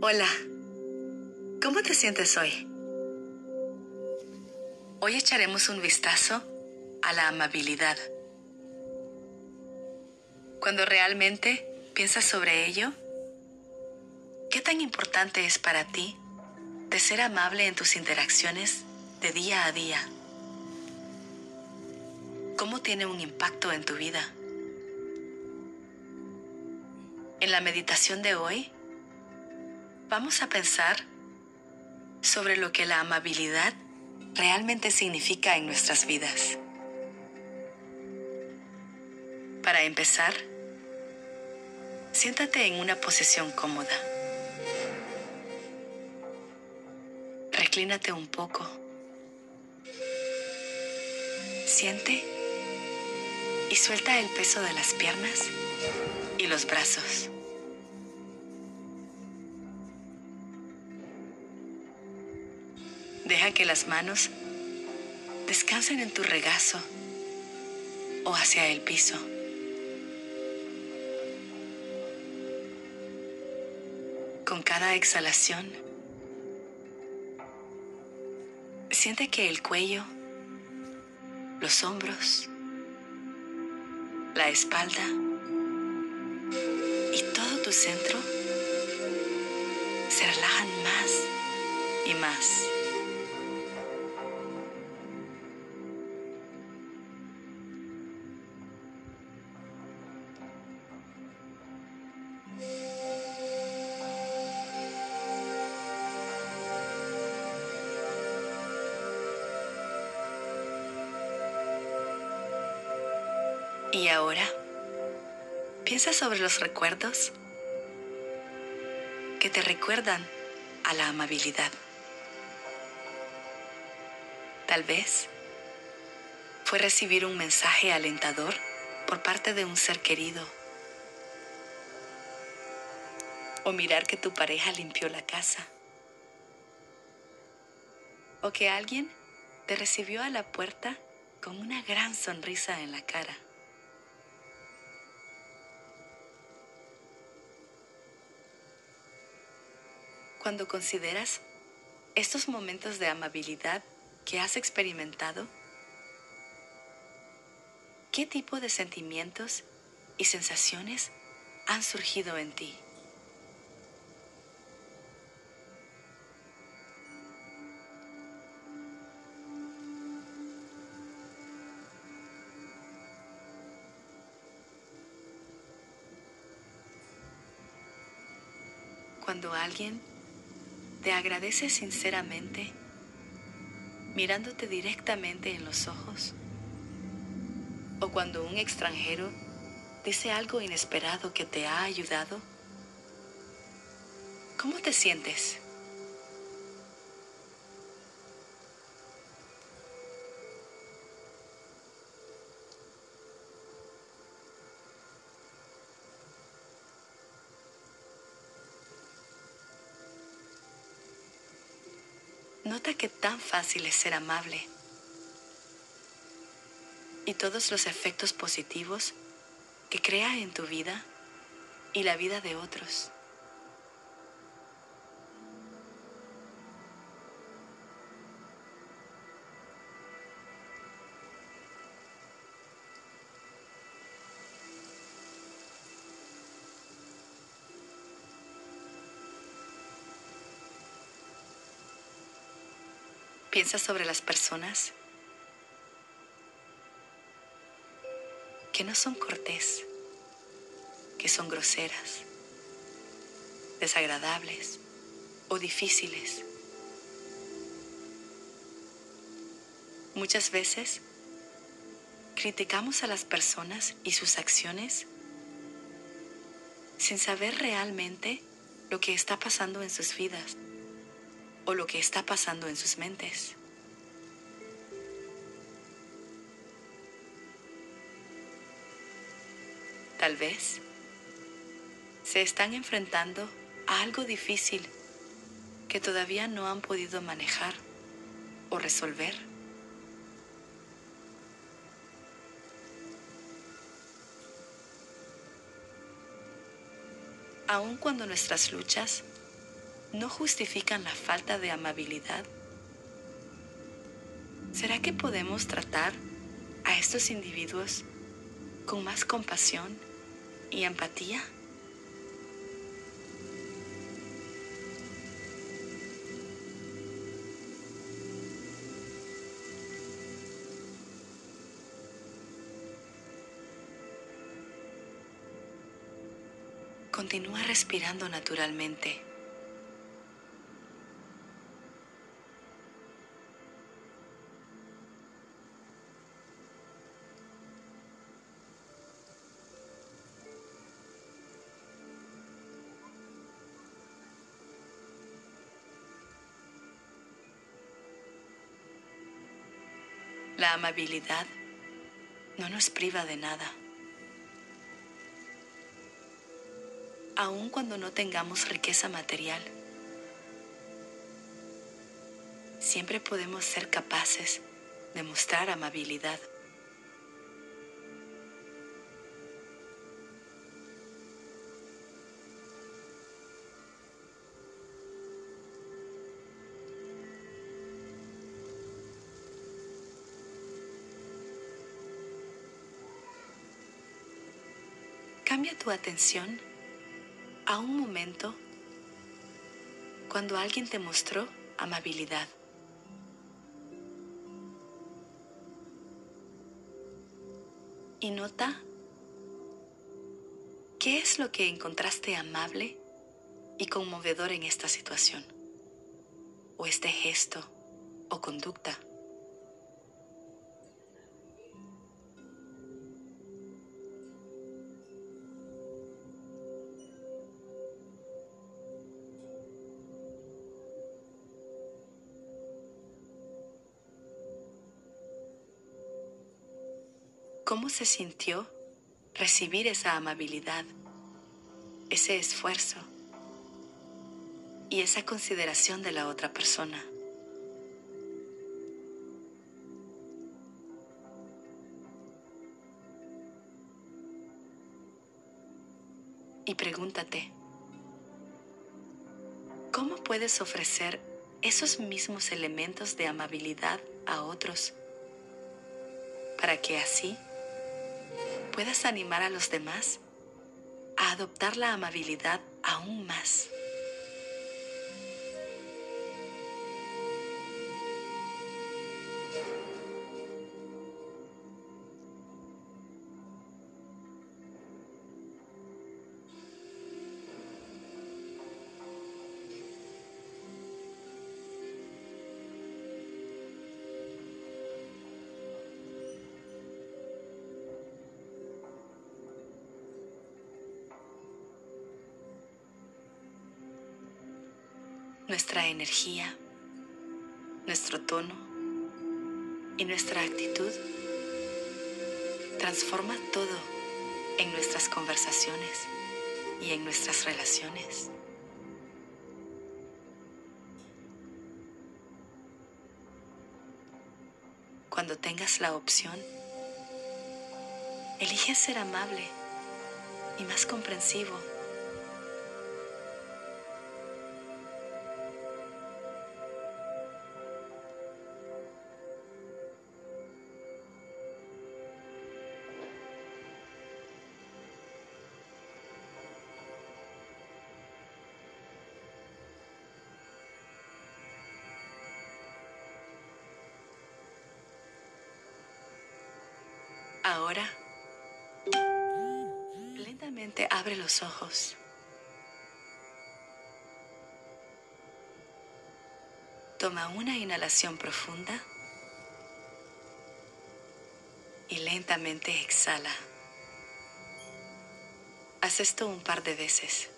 Hola, ¿cómo te sientes hoy? Hoy echaremos un vistazo a la amabilidad. Cuando realmente piensas sobre ello, ¿qué tan importante es para ti de ser amable en tus interacciones de día a día? ¿Cómo tiene un impacto en tu vida? En la meditación de hoy, vamos a pensar sobre lo que la amabilidad realmente significa en nuestras vidas. Para empezar, siéntate en una posición cómoda. Reclínate un poco. Siente y suelta el peso de las piernas y los brazos. Deja que las manos descansen en tu regazo o hacia el piso. Con cada exhalación, siente que el cuello, los hombros, la espalda y todo tu centro se relajan más y más. Y ahora, piensa sobre los recuerdos que te recuerdan a la amabilidad. Tal vez fue recibir un mensaje alentador por parte de un ser querido. O mirar que tu pareja limpió la casa. O que alguien te recibió a la puerta con una gran sonrisa en la cara. Cuando consideras estos momentos de amabilidad que has experimentado, ¿qué tipo de sentimientos y sensaciones han surgido en ti? Cuando alguien te agradece sinceramente, mirándote directamente en los ojos, o cuando un extranjero dice algo inesperado que te ha ayudado, ¿cómo te sientes? Que tan fácil es ser amable y todos los efectos positivos que crea en tu vida y la vida de otros. Piensa sobre las personas que no son cortés, que son groseras, desagradables o difíciles. Muchas veces criticamos a las personas y sus acciones sin saber realmente lo que está pasando en sus vidas o lo que está pasando en sus mentes. Tal vez se están enfrentando a algo difícil que todavía no han podido manejar o resolver. Aun cuando nuestras luchas no justifican la falta de amabilidad? ¿Será que podemos tratar a estos individuos con más compasión y empatía? Continúa respirando naturalmente. La amabilidad no nos priva de nada. Aun cuando no tengamos riqueza material, siempre podemos ser capaces de mostrar amabilidad. Cambia tu atención a un momento cuando alguien te mostró amabilidad. Y nota qué es lo que encontraste amable y conmovedor en esta situación, o este gesto o conducta. ¿Cómo se sintió recibir esa amabilidad, ese esfuerzo y esa consideración de la otra persona? Y pregúntate, ¿cómo puedes ofrecer esos mismos elementos de amabilidad a otros para que así puedas animar a los demás a adoptar la amabilidad aún más. Nuestra energía, nuestro tono y nuestra actitud transforma todo en nuestras conversaciones y en nuestras relaciones. Cuando tengas la opción, elige ser amable y más comprensivo Ahora, lentamente abre los ojos. Toma una inhalación profunda y lentamente exhala. Haz esto un par de veces.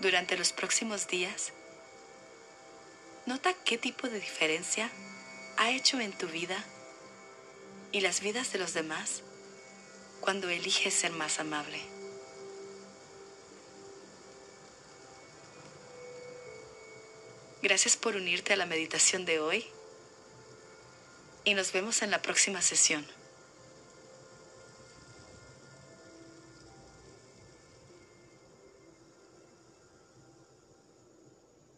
Durante los próximos días, Nota qué tipo de diferencia ha hecho en tu vida y las vidas de los demás cuando eliges ser más amable. Gracias por unirte a la meditación de hoy y nos vemos en la próxima sesión.